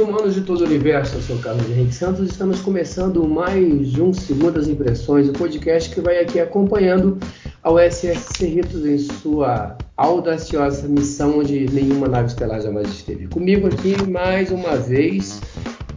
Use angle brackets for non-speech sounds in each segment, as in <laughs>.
Humanos de todo o universo. Eu sou Carlos Henrique Santos estamos começando mais um Segundas Impressões, o podcast que vai aqui acompanhando ao SS Cerritos em sua audaciosa missão onde nenhuma nave estelar jamais esteve. Comigo aqui mais uma vez,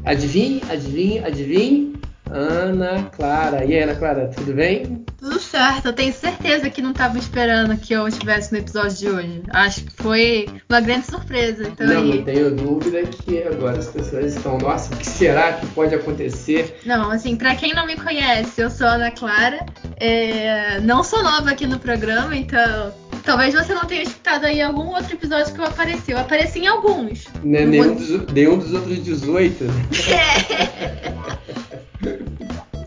adivinhe, adivinhe, adivinhe, Ana Clara. E aí, Ana Clara, tudo bem? Tudo certo, eu tenho certeza que não estava esperando que eu estivesse no episódio de hoje. Acho que foi uma grande surpresa. Então não, aí... não tenho dúvida que agora as pessoas estão, nossa, o que será que pode acontecer? Não, assim, para quem não me conhece, eu sou a Ana Clara, é... não sou nova aqui no programa, então Talvez você não tenha escutado aí algum outro episódio que eu apareci. Eu apareci em alguns. Né, nenhum, dos, nenhum dos outros 18. Né? <laughs> <laughs>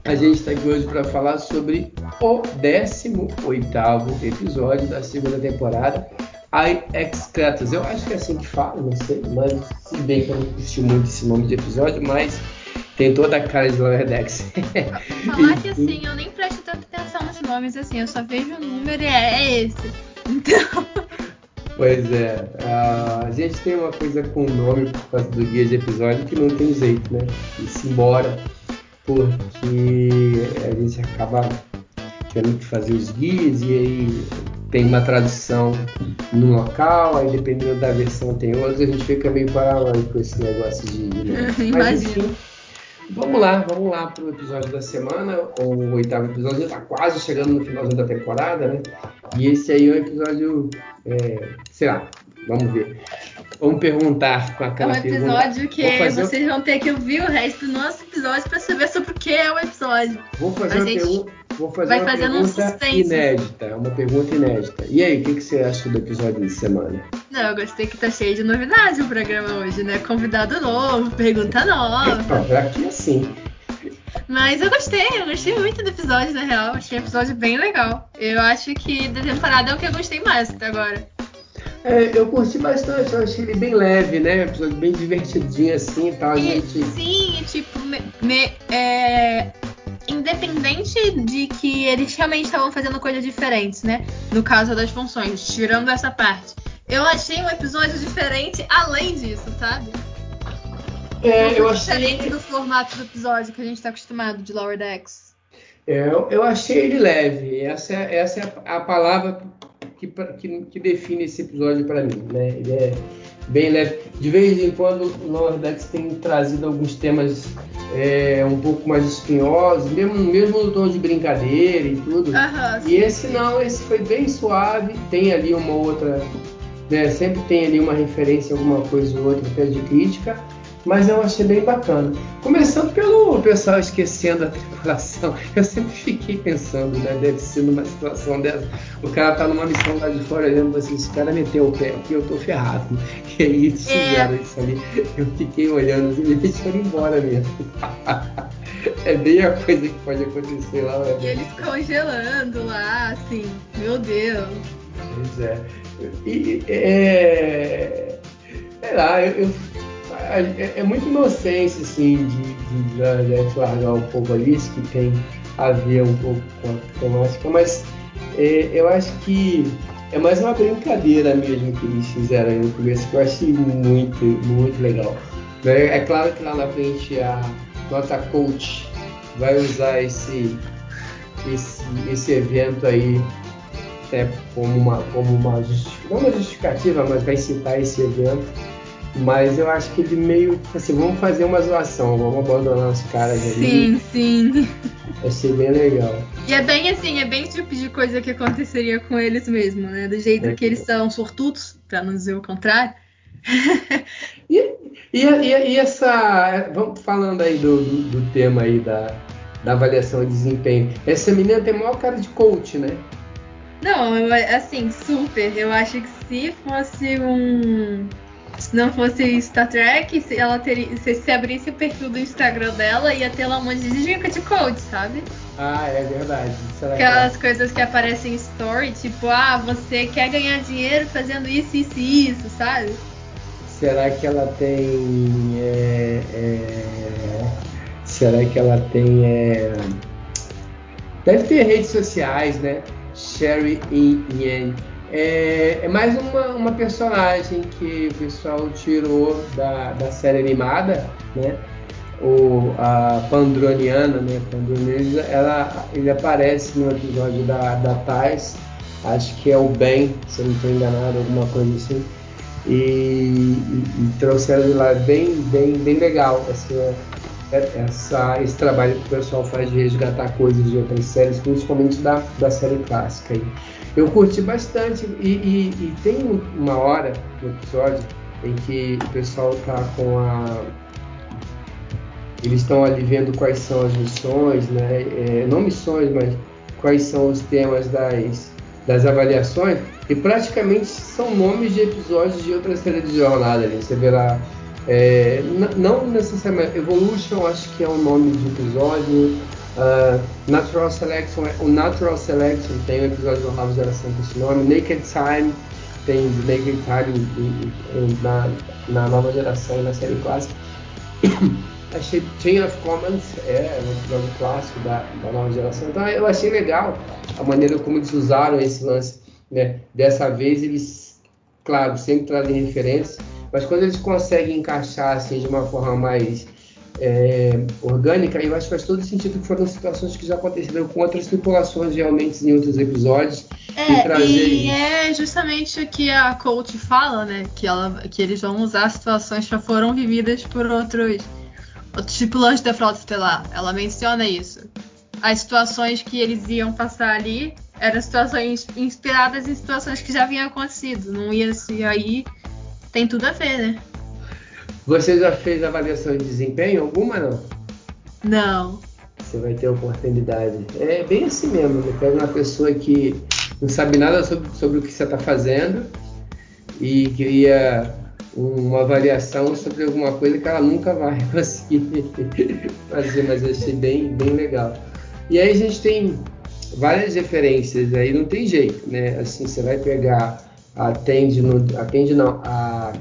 A gente está aqui hoje para falar sobre o 18 episódio da segunda temporada, I Excretus. Eu acho que é assim que fala, não sei, mas se bem que eu não curti muito esse nome de episódio, mas tem toda a cara de Lower Decks. <laughs> Falar que assim, eu nem presto tanta atenção nos nomes, assim, eu só vejo o número e é, é esse. <laughs> Então. Pois é, a gente tem uma coisa com o nome por causa do guia de episódio que não tem jeito, né? E se embora porque a gente acaba tendo que fazer os guias e aí tem uma tradução no local, aí dependendo da versão tem outra, a gente fica meio paranoico com esse negócio de. <laughs> Né? Mas enfim, vamos lá, vamos lá pro episódio da semana, o oitavo episódio, já tá quase chegando no finalzinho da temporada, né? E esse aí é um episódio, é, sei lá, vamos ver. Vamos perguntar com aquela É um pergunta. episódio que vocês vão ter que ouvir o resto do nosso episódio para saber sobre o que é o episódio. Vou fazer uma pergunta. Vou fazer vai uma fazendo um pergunta suspense. inédita, uma pergunta inédita. E aí, o que, que você acha do episódio de semana? Não, eu gostei que tá cheio de novidade o programa hoje, né? Convidado novo, pergunta nova. Não, aqui é assim. Mas eu gostei, eu gostei muito do episódio, na real. Achei o episódio bem legal. Eu acho que da temporada é o que eu gostei mais até agora. É, eu curti bastante, eu achei ele bem leve, né? Episódio bem divertidinho assim e tal. Gente. sim, tipo, me- me- é, independente de que eles realmente estavam fazendo coisas diferentes, né? No caso das funções, tirando essa parte. Eu achei um episódio diferente além disso, sabe? É, eu achei. diferente do formato do episódio que a gente tá acostumado de Lower Decks. É, eu, eu achei ele leve. Essa, é- essa é a, a palavra que, que, que define esse episódio para mim, né? Ele é bem leve. De vez em quando o Decks tem trazido alguns temas é, um pouco mais espinhosos, mesmo, mesmo no tom de brincadeira e tudo. E esse não, esse foi bem suave, tem ali uma outra, né, sempre tem ali uma referência, alguma coisa ou outra até de crítica, mas eu achei bem bacana. Começando pelo pessoal esquecendo a tripulação, <laughs> eu sempre fiquei pensando, né, deve ser numa situação dessa, o cara tá numa missão lá de fora olhando assim, esse cara meteu o pé aqui, eu tô ferrado. <laughs> E aí eles É. fizeram isso ali, eu fiquei olhando assim, eles foram embora mesmo. <laughs> é bem a coisa que pode acontecer lá, né? E eles congelando lá, assim, meu Deus. Pois é. E, é, sei lá, eu, eu- é, é muita inocência, assim, de, gente largar um pouco ali, isso que tem a ver um pouco com a temática, mas é, eu acho que é mais uma brincadeira mesmo que eles fizeram no começo, que eu achei muito, muito legal. É, é claro que lá na frente a nossa coach vai usar esse, esse, esse evento aí é, como uma, como uma não uma justificativa, mas vai citar esse evento. Mas eu acho que ele meio assim, vamos fazer uma zoação, vamos abandonar os caras ali. Sim, sim. Achei bem legal. E é bem assim, é bem o tipo de coisa que aconteceria com eles mesmo, né? Do jeito É. que eles são sortudos, pra não dizer o contrário. <laughs> E, e, e- e essa. Vamos falando aí do, do, do tema aí da, da avaliação de desempenho. Essa menina tem maior cara de coach, né? Não, assim, super. Eu acho que se fosse um, se não fosse Star Trek, se ela teria. Se, se abrisse o perfil do Instagram dela, ia ter lá um monte de dica de code, sabe? Ah, é verdade. Será Aquelas que... coisas que aparecem em story, tipo, ah, você quer ganhar dinheiro fazendo isso, isso e isso, sabe? Será que ela tem. É, é... Será que ela tem. É... Deve ter redes sociais, né? Sherry Yen. É, é mais uma, uma personagem que o pessoal tirou da, da série animada, né? O, a Pandroniana, né? Pandroniana, ela, ele aparece no episódio da, da Thais, acho que é o Ben, se eu não estou enganado, alguma coisa assim. E, e, e de lá bem, bem, bem legal essa, essa, esse trabalho que o pessoal faz de resgatar coisas de outras séries, principalmente da, da série clássica. Aí. Eu curti bastante e, e, e, tem uma hora no episódio em que o pessoal tá com a. Eles estão ali vendo quais são as missões, né? É, não missões, mas quais são os temas das, das avaliações, e praticamente são nomes de episódios de outras séries de jornada ali. Você vê lá é, não necessariamente Evolution, acho que é o nome de episódio. Uh, Natural Selection, é, o Natural Selection tem um episódio da nova geração com esse nome. Naked Time tem Naked Time na, na nova geração na série clássica. <coughs> achei Chain of Commons é um episódio clássico da, da nova geração. Então eu achei legal a maneira como eles usaram esse lance. Né? Dessa vez eles, claro, sempre trazem referências mas quando eles conseguem encaixar assim de uma forma mais é, orgânica, eu acho que faz todo sentido que foram situações que já aconteceram com outras tripulações realmente em outros episódios. É, e, trazer... e é justamente o que a coach fala, né? Que, ela, que eles vão usar situações que já foram vividas por outros, outros tripulantes da frota estelar. Ela menciona isso. As situações que eles iam passar ali eram situações inspiradas em situações que já haviam acontecido. Não ia se aí tem tudo a ver, né? Você já fez avaliação de desempenho alguma não? Não. Você vai ter oportunidade. É bem assim mesmo. Você pega uma pessoa que não sabe nada sobre, sobre o que você está fazendo e queria uma avaliação sobre alguma coisa que ela nunca vai <laughs> conseguir fazer, mas eu achei bem, bem legal. E aí a gente tem várias referências, aí não tem jeito, né? Assim, você vai pegar atende no atende não a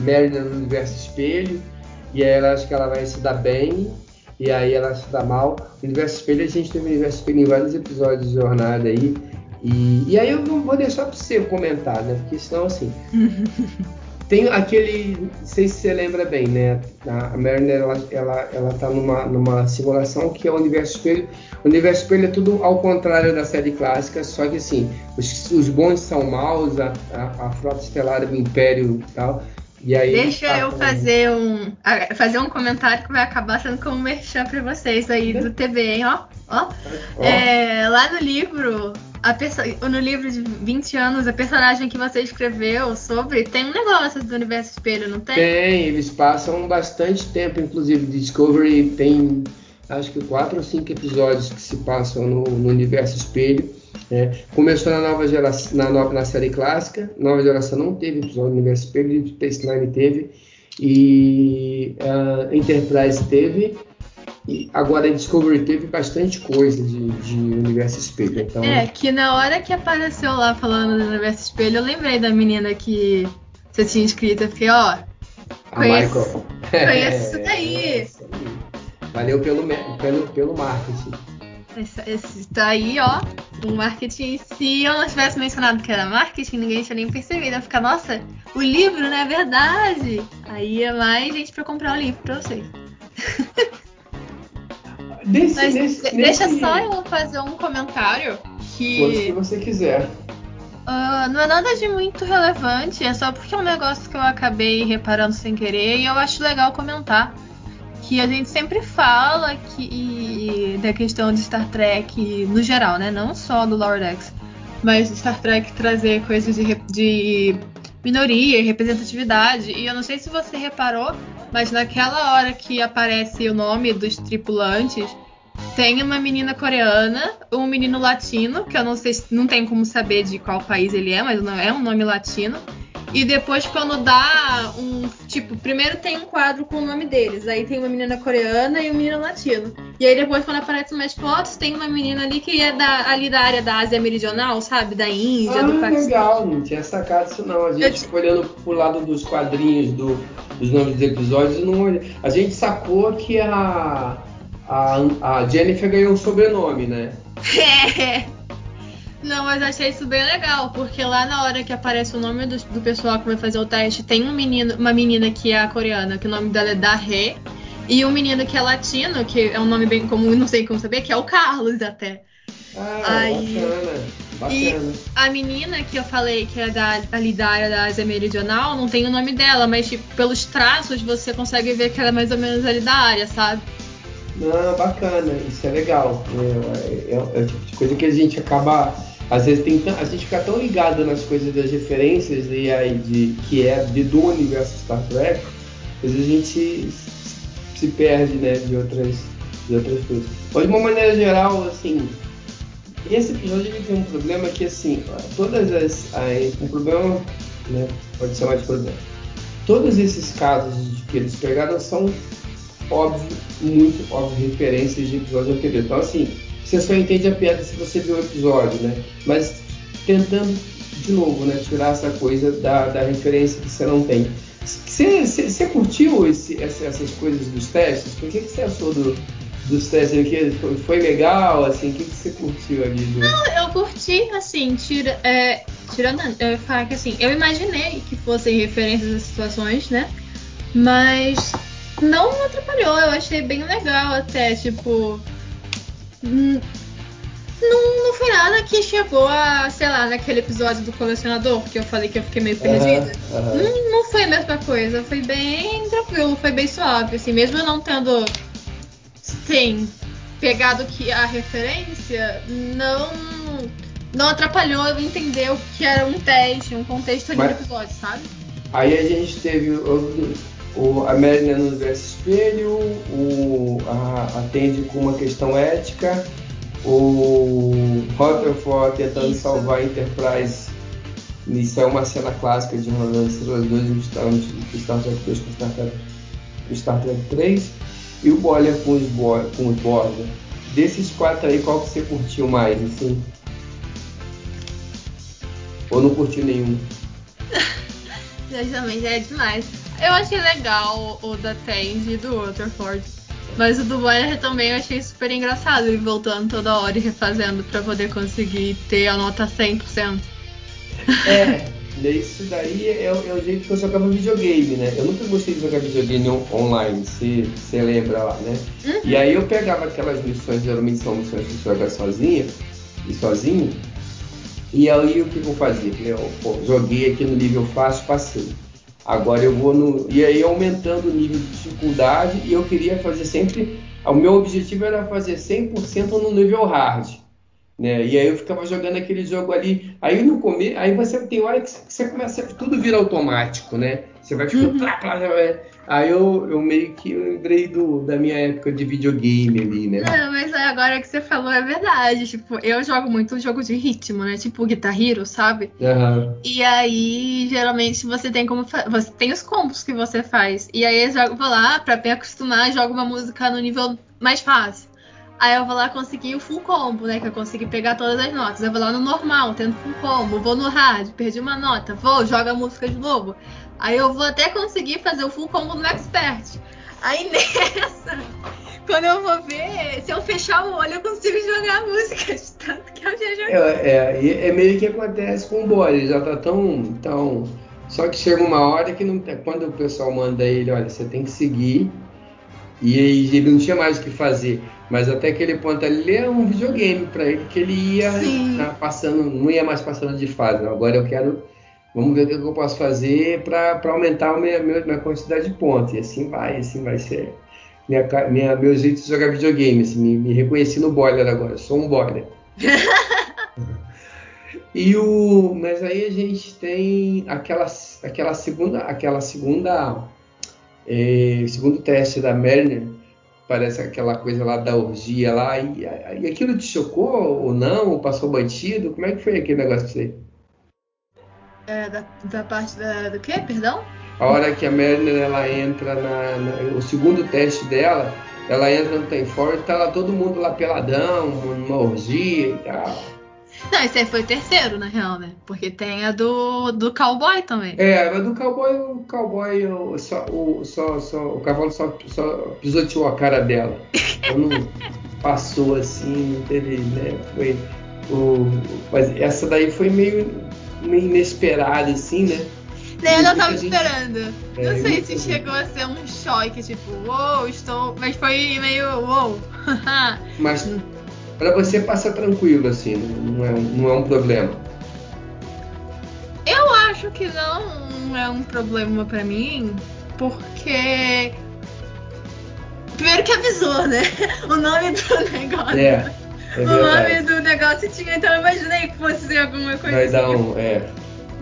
Mary no universo espelho e aí ela acha que ela vai se dar bem e aí ela se dá mal. No universo espelho a gente teve o universo espelho em vários episódios de jornada aí e, e aí eu vou deixar para você comentar né? Porque senão assim <laughs> Tem aquele, não sei se você lembra bem, né? A Mariner, ela, ela, ela tá numa, numa simulação que é o universo espelho. O universo espelho é tudo ao contrário da série clássica, só que assim, os, os bons são maus, a, a, a frota estelar do Império e tal. E aí, Deixa tá eu fazer um, fazer um comentário que vai acabar sendo como merchan para vocês aí do TV, hein? Ó, ó. ó. É, lá no livro, no livro de 20 anos, a personagem que você escreveu sobre tem um negócio do universo espelho, não tem? Tem, eles passam bastante tempo, inclusive Discovery tem acho que quatro ou cinco episódios que se passam no, no universo espelho. Né? Começou na nova geração, na, na série clássica, nova geração não teve episódio no universo espelho, Space Nine teve e uh, Enterprise teve e agora a Discovery teve bastante coisa de, de Universo Espelho. Então... É, que na hora que apareceu lá falando do Universo Espelho, eu lembrei da menina que você tinha escrito. Eu fiquei, ó. A conheço, Michael. Conheço <laughs> isso daí. É, Valeu pelo, pelo, pelo marketing. Esse, esse tá aí, ó. O marketing. Se eu não tivesse mencionado que era marketing, ninguém tinha nem percebido. Ia ficar, nossa, o livro, não é verdade? Aí é mais gente pra comprar o livro pra vocês. <laughs> Desse, Mas, desse, deixa nesse... só eu fazer um comentário que. Se você quiser. Uh, não é nada de muito relevante, é só porque é um negócio que eu acabei reparando sem querer e eu acho legal comentar. Que a gente sempre fala que da questão de Star Trek no geral, né? Não só do Lower Decks, mas Star Trek trazer coisas de, de minoria e representatividade. E eu não sei se você reparou, mas naquela hora que aparece o nome dos tripulantes, tem uma menina coreana, um menino latino, que eu não sei, não tem como saber de qual país ele é, mas não é um nome latino. E depois, quando dá um. Tipo, primeiro tem um quadro com o nome deles. Aí tem uma menina coreana e um menino latino. E aí depois, quando aparecem mais fotos, tem uma menina ali que é da, ali da área da Ásia Meridional, sabe? Da Índia, ah, do Paquistão. legal, não tinha sacado isso não. A gente ficou olhando pro lado dos quadrinhos, do, dos nomes dos episódios e não A gente sacou que a, a, a Jennifer ganhou um sobrenome, né? <laughs> É. Não, mas achei isso bem legal, porque lá na hora que aparece o nome do, do pessoal que vai fazer o teste, tem um menino, uma menina que é coreana, que o nome dela é Dahe, e um menino que é latino, que é um nome bem comum, <laughs> não sei como saber, que é o Carlos até. Ah, Aí, bacana, bacana. E a menina que eu falei que é da, ali da área da Ásia Meridional, não tem o nome dela, mas tipo, pelos traços você consegue ver que ela é mais ou menos ali da área, sabe? Não, bacana, isso é legal. É, é, é, é tipo de coisa que a gente acaba às vezes tem, a gente fica tão ligado nas coisas das referências e aí de que é de, do universo Star Trek, às vezes a gente se perde né, de outras de outras coisas. Mas de uma maneira geral, assim, esse episódio ele tem um problema que assim, todas as um problema, né, pode ser mais problema. Todos esses casos que eles pegaram são óbvio, muito óbvio referências de episódio anterior. Então assim, você só entende a piada se você viu o episódio, né? Mas tentando, de novo, né, tirar essa coisa da, da referência que você não tem. Você, curtiu esse, essas coisas dos testes? O que, que você achou do, dos testes aqui? Foi, foi legal, assim? O que, que você curtiu ali? Não, eu curti, assim, tira, é, tirando, eu falar que assim, eu imaginei que fossem referências às situações, né? Mas não atrapalhou, eu achei bem legal até, tipo, Hum, não, não foi nada que chegou a, sei lá, naquele episódio do colecionador, que eu falei que eu fiquei meio perdida. Uhum, uhum. Não, não foi a mesma coisa, foi bem tranquilo, foi bem suave, assim, mesmo eu não tendo, sim, pegado que a referência, não não atrapalhou eu entender o que era um teste, um contexto ali Mas, do episódio, sabe? Aí a gente teve o, a Merlin no universo espelho, o, a, atende com uma questão ética, o Rutherford tentando Isso. salvar a Enterprise. Isso é uma cena clássica de uma das 2 e Star Trek 2 com Star Trek, Star Trek 3. E o Boiler com os, com os Borg. Desses quatro aí, qual que você curtiu mais, assim? Ou não curtiu nenhum? <laughs> Exatamente, é demais. Eu achei legal o da Tandy e do Waterford. Mas o do Boiler também eu achei super engraçado, ele voltando toda hora e refazendo pra poder conseguir ter a nota 100%. É, isso daí é, é, o jeito que eu jogava videogame, né? Eu nunca gostei de jogar videogame online, se você lembra lá, né? Uhum. E aí eu pegava aquelas missões, geralmente são missões que você joga sozinha, e sozinho, e aí o que eu fazia? Eu pô, joguei aqui no nível fácil, passei. Agora eu vou no. E aí aumentando o nível de dificuldade e eu queria fazer sempre. O meu objetivo era fazer 100% no nível hard. Né? E aí eu ficava jogando aquele jogo ali. Aí no começo, aí você tem hora que você começa, tudo vira automático, né? Você vai ficando. Uhum. Aí eu, eu meio que lembrei do, da minha época de videogame ali, né? Não, mas agora que você falou é verdade. Tipo, eu jogo muito jogo de ritmo, né? Tipo Guitar Hero, sabe? Uhum. E aí, geralmente, você tem como. Você tem os combos que você faz. E aí eu jogo, vou lá, pra me acostumar, jogo uma música no nível mais fácil. Aí eu vou lá conseguir o full combo, né? Que eu consegui pegar todas as notas. Eu vou lá no normal, tendo full combo. Vou no hard, perdi uma nota. Vou, joga a música de novo. Aí eu vou até conseguir fazer o full combo no expert. Aí <laughs> nessa, quando eu vou ver, se eu fechar o olho, eu consigo jogar a música de tanto que eu já joguei. É, é, é meio que acontece com o Boris, já tá tão, tão. Só que chega uma hora que não quando o pessoal manda ele, olha, você tem que seguir. E ele não tinha mais o que fazer. Mas até aquele ponto ali, é um videogame para ele que ele ia tá passando, não ia mais passando de fase. Agora eu quero Vamos ver o que eu posso fazer para aumentar a minha, minha, quantidade de pontos. E assim vai, assim vai ser. Minha, minha, meu jeito de jogar videogame. Assim, me, me reconheci no boiler agora, sou um boiler. <laughs> e o, mas aí a gente tem aquela, aquela segunda, aquela segunda, é, segundo teste da Merner, parece aquela coisa lá da orgia lá. E, e aquilo te chocou ou não? Ou passou batido? Como é que foi aquele negócio pra você? É, da, da parte da, do quê? Perdão? A hora que a Merlin ela entra na, na, o segundo teste dela, ela entra no Tem For e tá lá todo mundo lá peladão, numa orgia e tal. Não, esse aí foi o terceiro, na real, né? Porque tem a do, do cowboy também. É, mas do cowboy, o cowboy, o, só, o, só, só, o cavalo só, só pisoteou a cara dela. não passou assim, não teve, né? Foi. O, mas essa daí foi meio, meio inesperada, assim, né? Nem eu não tava gente... esperando. É, não sei se chegou a ser um choque, tipo, uou, estou. Mas foi meio uou. <laughs> Mas para você passa tranquilo, assim, não é, um- não é um problema. eu acho que não é um problema pra mim, porque. Primeiro que avisou, né? <laughs> O nome do negócio. É, é o nome do negócio tinha, então eu imaginei que fosse alguma coisa Vai assim. dar um. É,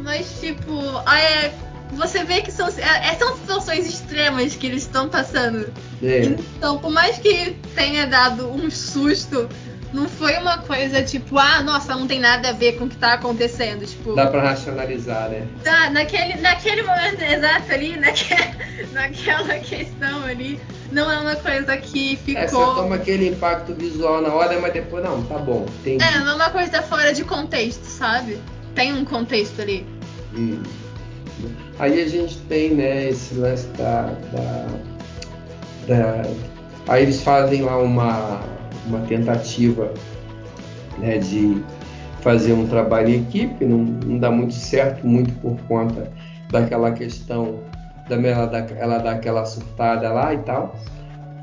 Mas, tipo, é, você vê que são, é, são situações extremas que eles estão passando. é. Então, por mais que tenha dado um susto, não foi uma coisa tipo, ah, nossa, não tem nada a ver com o que tá acontecendo. Tipo, Dá para racionalizar, né? tá, naquele, naquele momento exato ali, naque, <laughs> naquela questão ali, não é uma coisa que É, ficou. toma aquele impacto visual na hora, mas depois não, tá bom, entendi. É, não é uma coisa fora de contexto, sabe? Tem um contexto ali. Hum. Aí a gente tem, né, esse lance da, da, da- Aí eles fazem lá uma, uma tentativa né, de fazer um trabalho em equipe, não, não dá muito certo, muito por conta daquela questão da ela dar, ela aquela surtada lá e tal.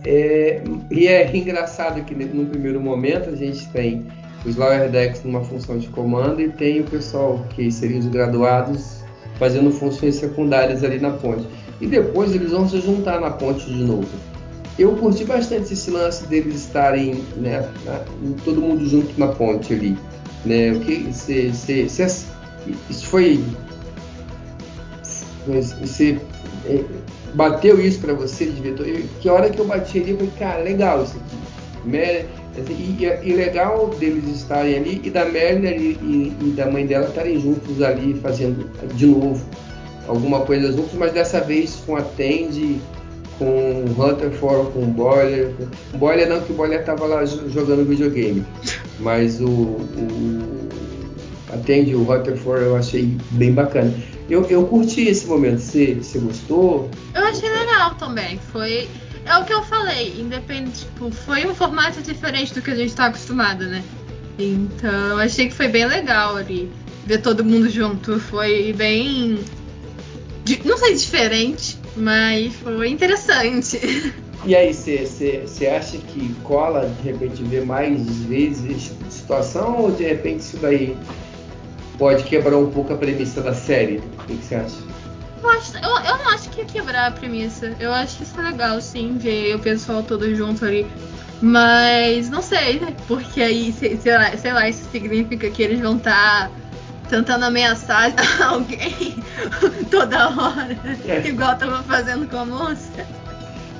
É, e é engraçado que no primeiro momento a gente tem os Lower Decks numa função de comando e tem o pessoal que seriam os graduados fazendo funções secundárias ali na ponte. E depois eles vão se juntar na ponte de novo. Eu curti bastante esse lance deles estarem, né, na- todo mundo junto na ponte ali, né? O que se, se, se- isso foi você é, bateu isso pra você, diretor? Que hora que eu bati ali, eu falei, cara, legal isso aqui. Mer- E, e- legal deles estarem ali e da Merlin e, e- da mãe dela estarem juntos ali fazendo de novo alguma coisa juntos, mas dessa vez com a Tandy, com o Rutherford, com Boiler. O Boiler não, que o Boiler estava lá jo- jogando videogame, mas o, o a Tandy e o Rutherford eu achei bem bacana. Eu, eu curti esse momento. Você, gostou? Eu achei legal também. Foi. É o que eu falei, independente, tipo, foi um formato diferente do que a gente tá acostumado, né? Então, achei que foi bem legal ali. Ver todo mundo junto. Foi bem. Não sei diferente, mas foi interessante. E aí, você, acha que cola de repente ver mais vezes situação ou de repente isso daí pode quebrar um pouco a premissa da série? O que, você acha? Eu, acho- eu- eu não acho que ia quebrar a premissa. Eu acho que isso é legal, sim, ver o pessoal todo junto ali. Mas não sei, né? Porque aí, sei, sei lá, sei lá, isso significa que eles vão estar tentando ameaçar <laughs> alguém <laughs> toda hora. É. Igual tava fazendo com a moça.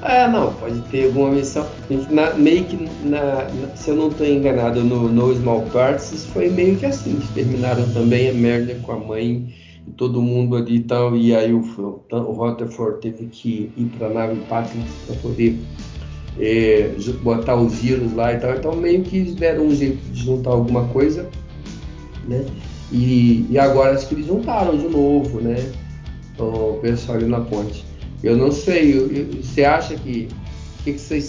Ah, não, pode ter alguma missão. Na- meio que, na- na- se eu não estou enganado, no No Small Parts, isso foi meio que assim. Eles terminaram também a Merlin com a mãe e todo mundo ali e tal. E aí o, o Rutherford teve que ir para a nave Patton para poder é, botar os vírus lá e tal. Então meio que eles deram um jeito de juntar alguma coisa, né? E, e agora acho que eles juntaram de novo, né? O pessoal ali na ponte. Eu não sei, você acha que. O que você,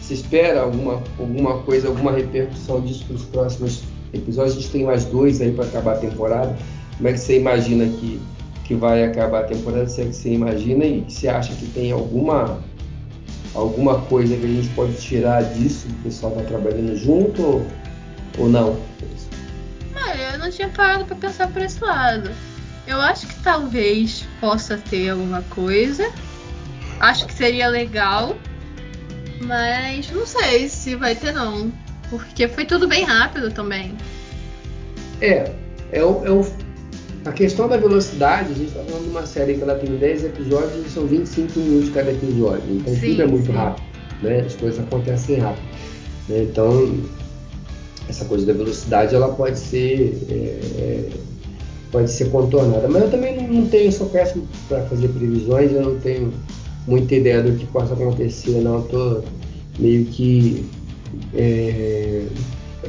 você espera? Alguma, alguma coisa, alguma repercussão disso para os próximos episódios? A gente tem mais dois aí para acabar a temporada. Como é que você imagina que, que vai acabar a temporada? Se é que você imagina e você acha que tem alguma, alguma coisa que a gente pode tirar disso? O pessoal está trabalhando junto ou, ou não? Olha, eu não tinha parado pra pensar por esse lado. Eu acho que talvez possa ter alguma coisa. Acho que seria legal. Mas não sei se vai ter não. Porque foi tudo bem rápido também. É, é o, é o- a questão da velocidade, a gente está falando de uma série que ela tem 10 episódios e são 25 minutos cada episódio. Então Sim, tudo é muito sim. rápido, né? As coisas acontecem rápido. né? Então, essa coisa da velocidade ela pode ser é, é, pode ser contornada. Mas eu também não tenho, sou péssimo para fazer previsões, eu não tenho muita ideia do que possa acontecer, não. Estou meio que. É...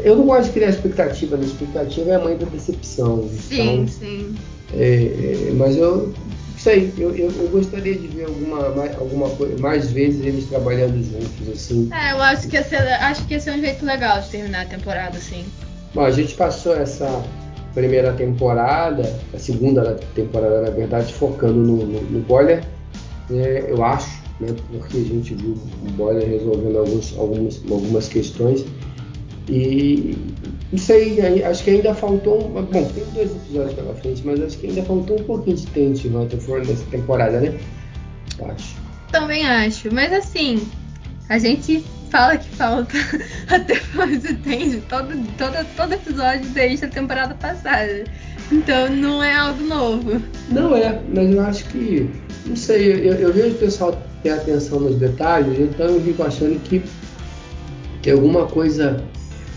Eu não gosto de criar expectativa, a expectativa é a mãe da decepção. Sim, então, sim. É, é, mas eu sei, eu, eu, eu, gostaria de ver alguma, mais, alguma coisa, mais vezes eles trabalhando juntos, assim. É, eu acho que ia ser, acho que ia ser um jeito legal de terminar a temporada, assim. Bom, a gente passou essa primeira temporada, a segunda temporada, na verdade, focando no, no, no Boiler, é, eu acho, né, porque a gente viu o Boiler resolvendo alguns, algumas, algumas questões. E não sei, acho que ainda faltou. Um, bom, tem dois episódios pela frente, mas acho que ainda faltou um pouquinho de Tente Rutherford nessa temporada, né? Acho. Também acho, mas assim, a gente fala que falta <laughs> até mais entende todo, todo, todo episódio desde a temporada passada. Então não é algo novo. Não é, mas eu acho que. Não sei, eu, eu vejo o pessoal ter atenção nos detalhes, então eu fico achando que tem alguma coisa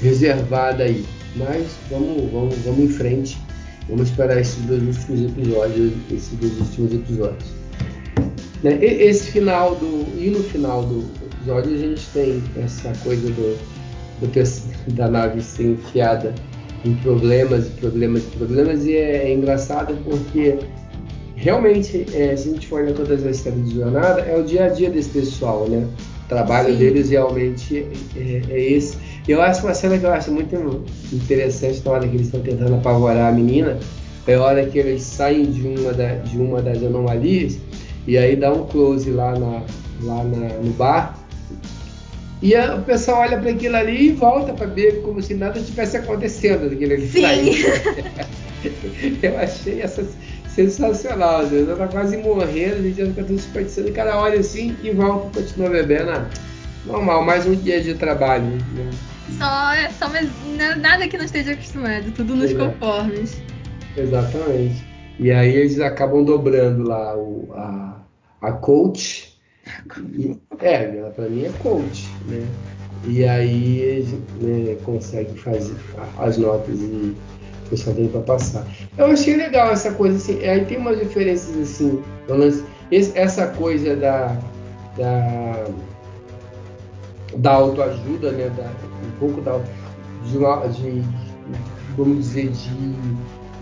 reservada aí. Mas vamos, vamos, vamos em frente. Vamos esperar esses dois últimos episódios. Esses dois últimos episódios. Né? Esse final do. E no final do episódio a gente tem essa coisa do, do <laughs> da nave ser enfiada em problemas, problemas, problemas, e é, é engraçado porque realmente, é, se a gente for olhar todas as séries de jornada, é o dia a dia desse pessoal, né? O trabalho Sim. deles realmente é, é, esse. Eu acho uma cena que eu acho muito interessante na hora que eles estão tentando apavorar a menina, é a hora que eles saem de uma, da, de uma das anomalias e aí dá um close lá, na, lá na, no bar e a, o pessoal olha para aquilo ali e volta para ver como se nada tivesse acontecendo daquele ali. <laughs> Eu achei essa sensacional. Deus. Ela tá quase morrendo, a gente já fica tudo desperdiçando. O cara olha assim e volta e continua bebendo. Normal, mais um dia de trabalho. Né? Só, é só mas nada que não esteja acostumado, tudo nos Exato. conformes. Exatamente. E aí eles acabam dobrando lá o, a, a coach e, é, para mim é coach, né? E aí né, consegue fazer as notas e o pessoal tem para passar. Eu achei legal essa coisa assim. Aí tem umas diferenças assim. essa coisa da, da, da autoajuda, né? Da, um pouco da, de, uma, de vamos dizer de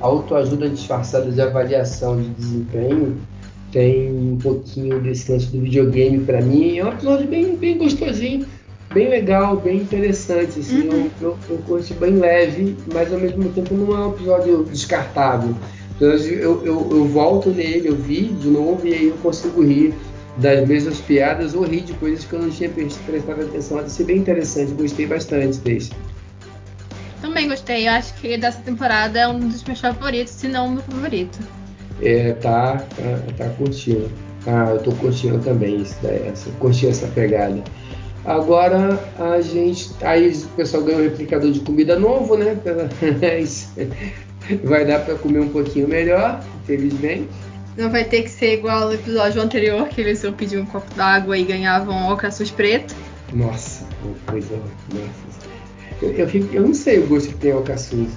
autoajuda disfarçada de avaliação de desempenho tem um pouquinho desse lance do videogame para mim. É um episódio bem, bem gostosinho, bem legal, bem interessante. Assim, uhum. eu, eu, eu curti bem leve, mas ao mesmo tempo não é um episódio descartável. Então, eu, eu, eu volto nele, eu vi de novo e aí eu consigo rir das mesmas piadas ou rir de coisas que eu não tinha prestado atenção. Vai ser bem interessante, gostei bastante desse. Também gostei, eu acho que dessa temporada é um dos meus favoritos, se não o meu favorito é, tá, tá, tá curtindo. Ah, eu tô curtindo também isso daí, essa, curti essa pegada. Agora a gente. Aí o pessoal ganhou um replicador de comida novo, né? <laughs> <laughs> vai dar para comer um pouquinho melhor, infelizmente. Não vai ter que ser igual no episódio anterior, que eles iam pedir um copo d'água e ganhavam alcaçuz preto. Nossa, coisa. Nossa. Eu, eu, fico, eu não sei o gosto que tem alcaçuz,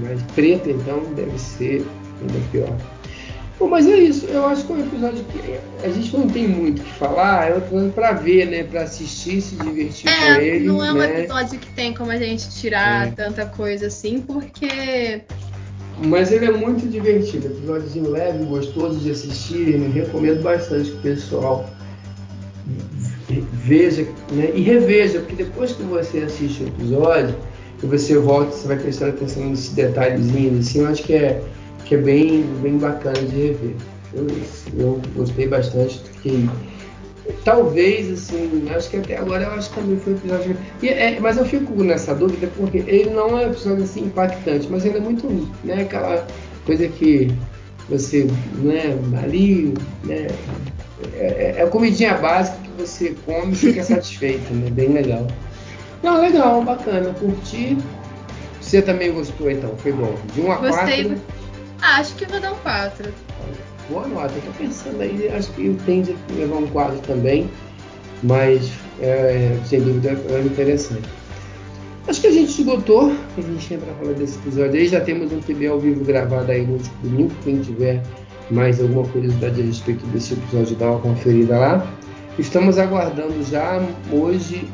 mas preto então deve ser ainda pior. Bom, mas é isso. Eu acho que é um episódio que a gente não tem muito o que falar. É um episódio pra ver, né? Pra assistir, se divertir é, com ele. Não é um né? episódio que tem como a gente tirar é. tanta coisa assim, porque. Mas ele é muito divertido. Episódio leve, gostoso de assistir. Recomendo bastante que o pessoal veja né? e reveja, porque depois que você assiste o episódio e você volta, você vai prestando atenção nesses detalhezinhos, assim, eu acho que é que é bem, bem bacana de rever. Eu, eu gostei bastante, fiquei. Talvez, assim, acho que até agora eu acho que também foi um episódio. E, é, mas eu fico nessa dúvida porque ele não é um episódio assim impactante, mas ainda é muito, né, aquela coisa que você, né, ali, né, é, é, é a comidinha básica que você come e fica <laughs> satisfeito, né, bem legal. Não, legal, bacana, curti. Você também gostou então, foi bom. De 1 a 4. Gostei. Ah, acho que vou dar um 4. Boa nota, tô pensando aí, acho que eu tendo a levar um 4 também, mas é, sem dúvida é interessante. Acho que a gente esgotou o a gente tinha para falar desse episódio aí. Já temos um PB ao vivo gravado aí no último domingo. Quem tiver mais alguma curiosidade a respeito desse episódio, dá uma conferida lá. Estamos aguardando já hoje,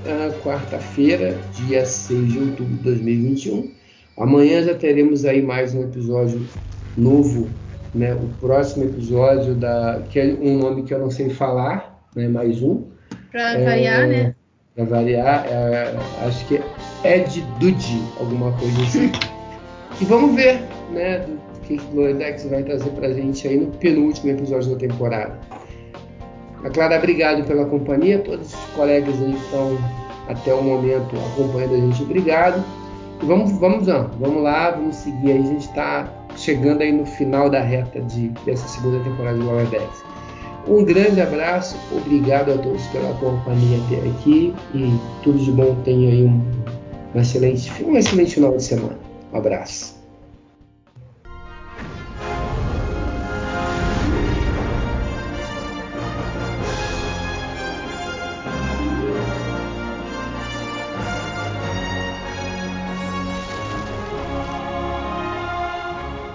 quarta-feira, dia 6 de outubro de 2021. Amanhã já teremos aí mais um episódio novo, né? O próximo episódio da que é um nome que eu não sei falar, né? Mais um. Para variar, é, né? Para variar, é, acho que é Ed Dudi, alguma coisa assim. <laughs> e vamos ver, né? Do que o Loredex vai trazer para a gente aí no penúltimo episódio da temporada. A Clara, obrigado pela companhia. Todos os colegas aí que estão até o momento acompanhando a gente, obrigado. E vamos, vamos, vamos lá, vamos seguir aí. A gente está chegando aí no final da reta de, dessa segunda temporada do Lower Decks. Um grande abraço, obrigado a todos pela companhia até aqui e tudo de bom. Tenha aí um, um, excelente, um excelente final de semana. Um abraço.